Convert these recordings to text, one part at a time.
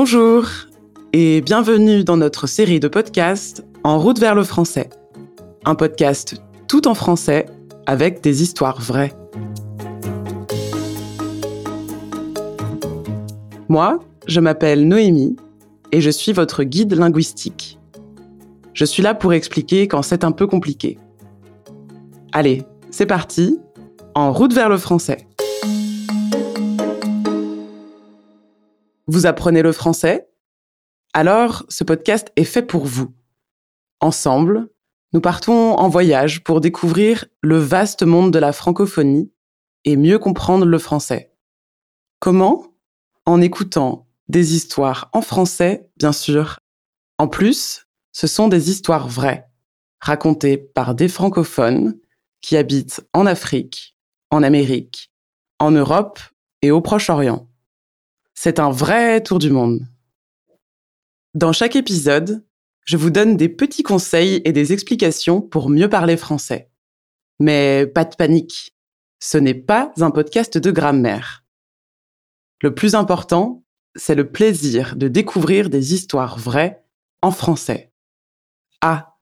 Bonjour et bienvenue dans notre série de podcasts En route vers le français. Un podcast tout en français avec des histoires vraies. Moi, je m'appelle Noémie et je suis votre guide linguistique. Je suis là pour expliquer quand c'est un peu compliqué. Allez, c'est parti, en route vers le français. Vous apprenez le français? Alors, ce podcast est fait pour vous. Ensemble, nous partons en voyage pour découvrir le vaste monde de la francophonie et mieux comprendre le français. Comment? En écoutant des histoires en français, bien sûr. En plus, ce sont des histoires vraies, racontées par des francophones qui habitent en Afrique, en Amérique, en Europe et au Proche-Orient. C'est un vrai tour du monde. Dans chaque épisode, je vous donne des petits conseils et des explications pour mieux parler français. Mais pas de panique, ce n'est pas un podcast de grammaire. Le plus important, c'est le plaisir de découvrir des histoires vraies en français. Ah,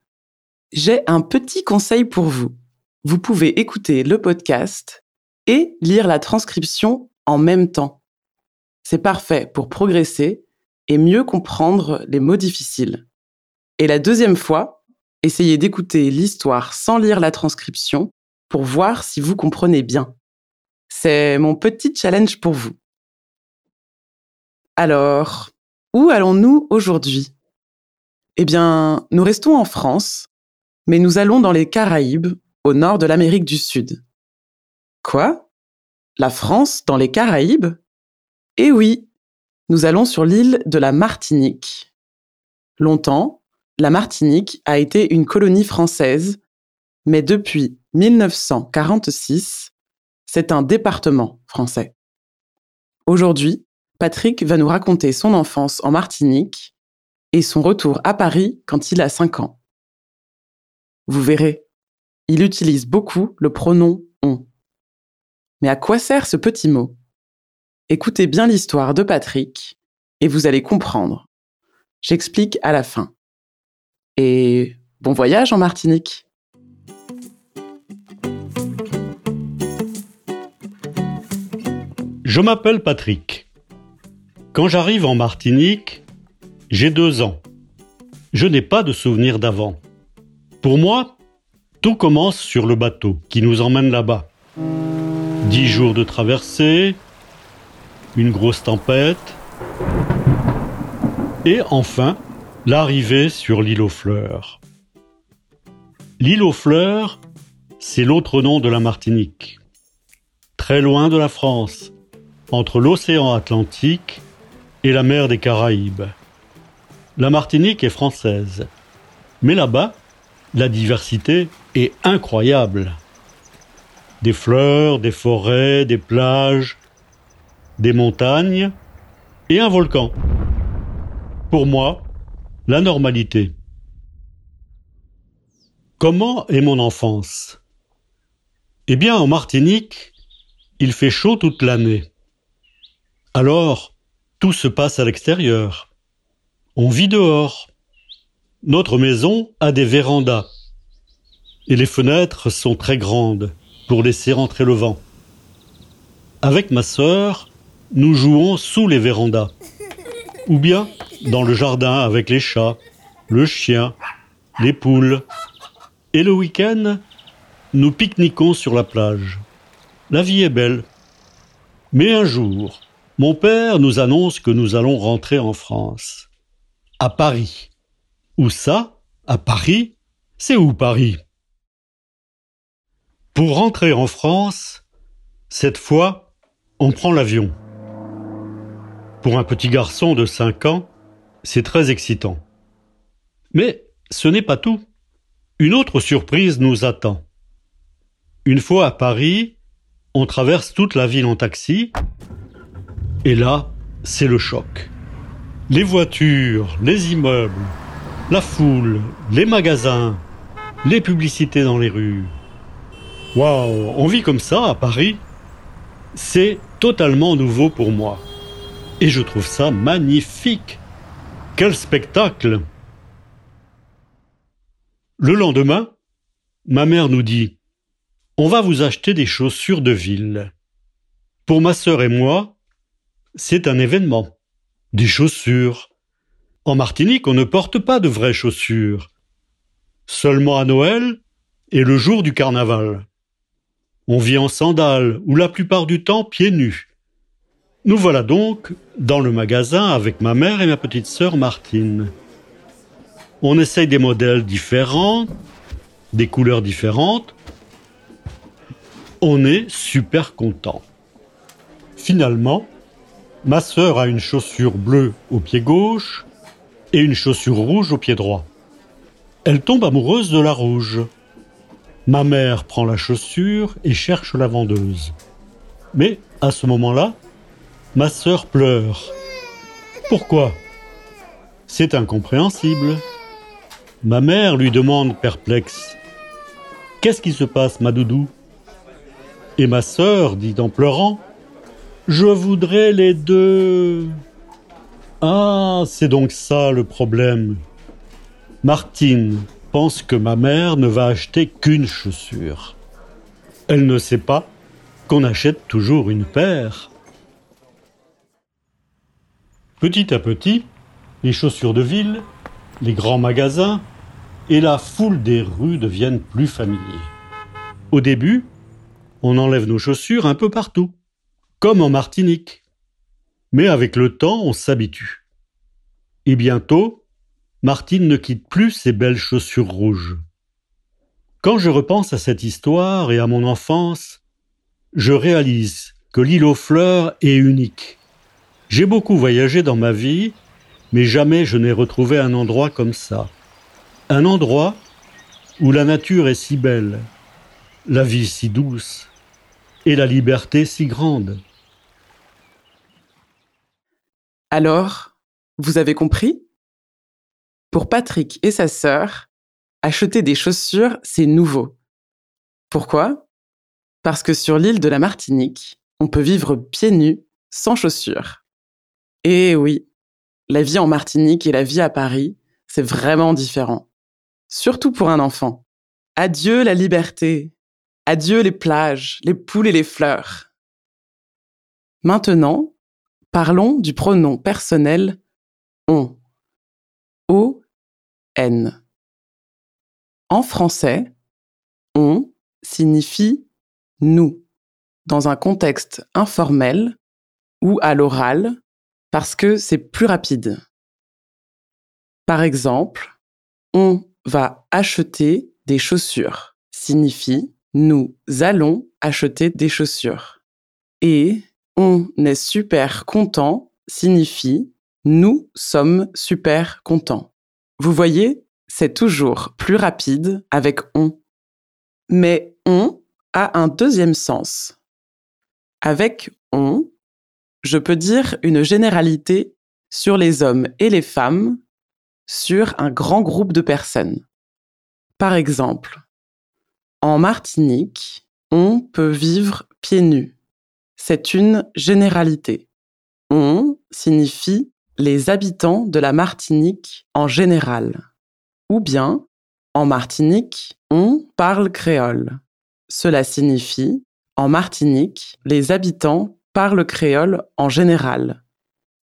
j'ai un petit conseil pour vous. Vous pouvez écouter le podcast et lire la transcription en même temps. C'est parfait pour progresser et mieux comprendre les mots difficiles. Et la deuxième fois, essayez d'écouter l'histoire sans lire la transcription pour voir si vous comprenez bien. C'est mon petit challenge pour vous. Alors, où allons-nous aujourd'hui? Eh bien, nous restons en France, mais nous allons dans les Caraïbes, au nord de l'Amérique du Sud. Quoi? La France dans les Caraïbes? Eh oui, nous allons sur l'île de la Martinique. Longtemps, la Martinique a été une colonie française, mais depuis 1946, c'est un département français. Aujourd'hui, Patrick va nous raconter son enfance en Martinique et son retour à Paris quand il a 5 ans. Vous verrez, il utilise beaucoup le pronom on. Mais à quoi sert ce petit mot? Écoutez bien l'histoire de Patrick et vous allez comprendre. J'explique à la fin. Et bon voyage en Martinique. Je m'appelle Patrick. Quand j'arrive en Martinique, j'ai deux ans. Je n'ai pas de souvenir d'avant. Pour moi, tout commence sur le bateau qui nous emmène là-bas. Dix jours de traversée, une grosse tempête, et enfin l'arrivée sur l'île aux fleurs. L'île aux fleurs, c'est l'autre nom de la Martinique. Très loin de la France, entre l'océan Atlantique et la mer des Caraïbes. La Martinique est française, mais là-bas, la diversité est incroyable. Des fleurs, des forêts, des plages, des montagnes et un volcan. Pour moi, la normalité. Comment est mon enfance? Eh bien, en Martinique, il fait chaud toute l'année. Alors, tout se passe à l'extérieur. On vit dehors. Notre maison a des vérandas. Et les fenêtres sont très grandes pour laisser entrer le vent. Avec ma sœur, nous jouons sous les vérandas. Ou bien dans le jardin avec les chats, le chien, les poules. Et le week-end, nous pique-niquons sur la plage. La vie est belle. Mais un jour, mon père nous annonce que nous allons rentrer en France. À Paris. Où ça? À Paris? C'est où Paris? Pour rentrer en France, cette fois, on prend l'avion. Pour un petit garçon de 5 ans, c'est très excitant. Mais ce n'est pas tout. Une autre surprise nous attend. Une fois à Paris, on traverse toute la ville en taxi, et là, c'est le choc. Les voitures, les immeubles, la foule, les magasins, les publicités dans les rues. Waouh, on vit comme ça à Paris C'est totalement nouveau pour moi. Et je trouve ça magnifique. Quel spectacle Le lendemain, ma mère nous dit On va vous acheter des chaussures de ville. Pour ma sœur et moi, c'est un événement. Des chaussures. En Martinique, on ne porte pas de vraies chaussures. Seulement à Noël et le jour du carnaval. On vit en sandales ou la plupart du temps pieds nus. Nous voilà donc dans le magasin avec ma mère et ma petite sœur Martine. On essaye des modèles différents, des couleurs différentes. On est super content. Finalement, ma sœur a une chaussure bleue au pied gauche et une chaussure rouge au pied droit. Elle tombe amoureuse de la rouge. Ma mère prend la chaussure et cherche la vendeuse. Mais à ce moment-là, ma sœur pleure. Pourquoi? C'est incompréhensible. Ma mère lui demande perplexe. Qu'est-ce qui se passe, ma doudou? Et ma sœur dit en pleurant Je voudrais les deux. Ah, c'est donc ça le problème. Martine pense que ma mère ne va acheter qu'une chaussure. Elle ne sait pas qu'on achète toujours une paire. Petit à petit, les chaussures de ville, les grands magasins et la foule des rues deviennent plus familiers. Au début, on enlève nos chaussures un peu partout, comme en Martinique. Mais avec le temps, on s'habitue. Et bientôt, Martine ne quitte plus ses belles chaussures rouges. Quand je repense à cette histoire et à mon enfance, je réalise que l'île aux fleurs est unique. J'ai beaucoup voyagé dans ma vie, mais jamais je n'ai retrouvé un endroit comme ça. Un endroit où la nature est si belle, la vie si douce et la liberté si grande. Alors, vous avez compris? Pour Patrick et sa sœur, acheter des chaussures, c'est nouveau. Pourquoi? Parce que sur l'île de la Martinique, on peut vivre pieds nus, sans chaussures. Et oui, la vie en Martinique et la vie à Paris, c'est vraiment différent. Surtout pour un enfant. Adieu la liberté. Adieu les plages, les poules et les fleurs. Maintenant, parlons du pronom personnel on. O-N. En français, on signifie nous dans un contexte informel ou à l'oral parce que c'est plus rapide. Par exemple, on va acheter des chaussures signifie nous allons acheter des chaussures. Et on est super content signifie nous sommes super contents. Vous voyez, c'est toujours plus rapide avec on. Mais on a un deuxième sens. Avec on, je peux dire une généralité sur les hommes et les femmes, sur un grand groupe de personnes. Par exemple, en Martinique, on peut vivre pieds nus. C'est une généralité. On signifie les habitants de la Martinique en général. Ou bien, en Martinique, on parle créole. Cela signifie, en Martinique, les habitants parle créole en général.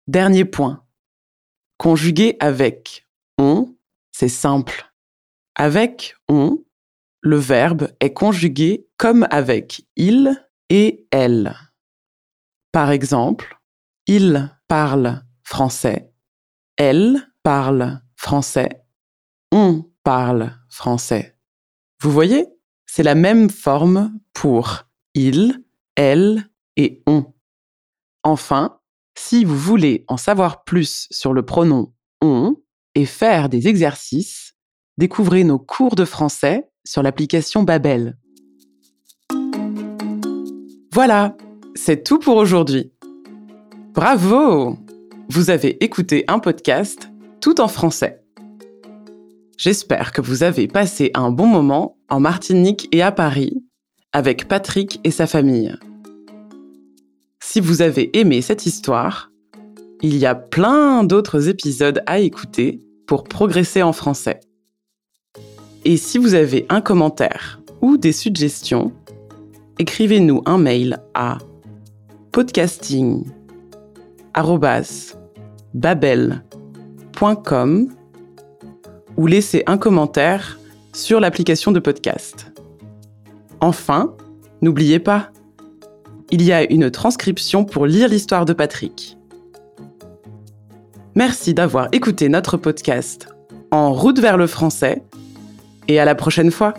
Dernier point. Conjuguer avec on, c'est simple. Avec on, le verbe est conjugué comme avec il et elle. Par exemple, il parle français, elle parle français, on parle français. Vous voyez, c'est la même forme pour il, elle et on. Enfin, si vous voulez en savoir plus sur le pronom on et faire des exercices, découvrez nos cours de français sur l'application Babel. Voilà, c'est tout pour aujourd'hui. Bravo Vous avez écouté un podcast tout en français. J'espère que vous avez passé un bon moment en Martinique et à Paris avec Patrick et sa famille. Si vous avez aimé cette histoire, il y a plein d'autres épisodes à écouter pour progresser en français. Et si vous avez un commentaire ou des suggestions, écrivez-nous un mail à podcasting@babel.com ou laissez un commentaire sur l'application de podcast. Enfin, n'oubliez pas, il y a une transcription pour lire l'histoire de Patrick. Merci d'avoir écouté notre podcast En route vers le français et à la prochaine fois.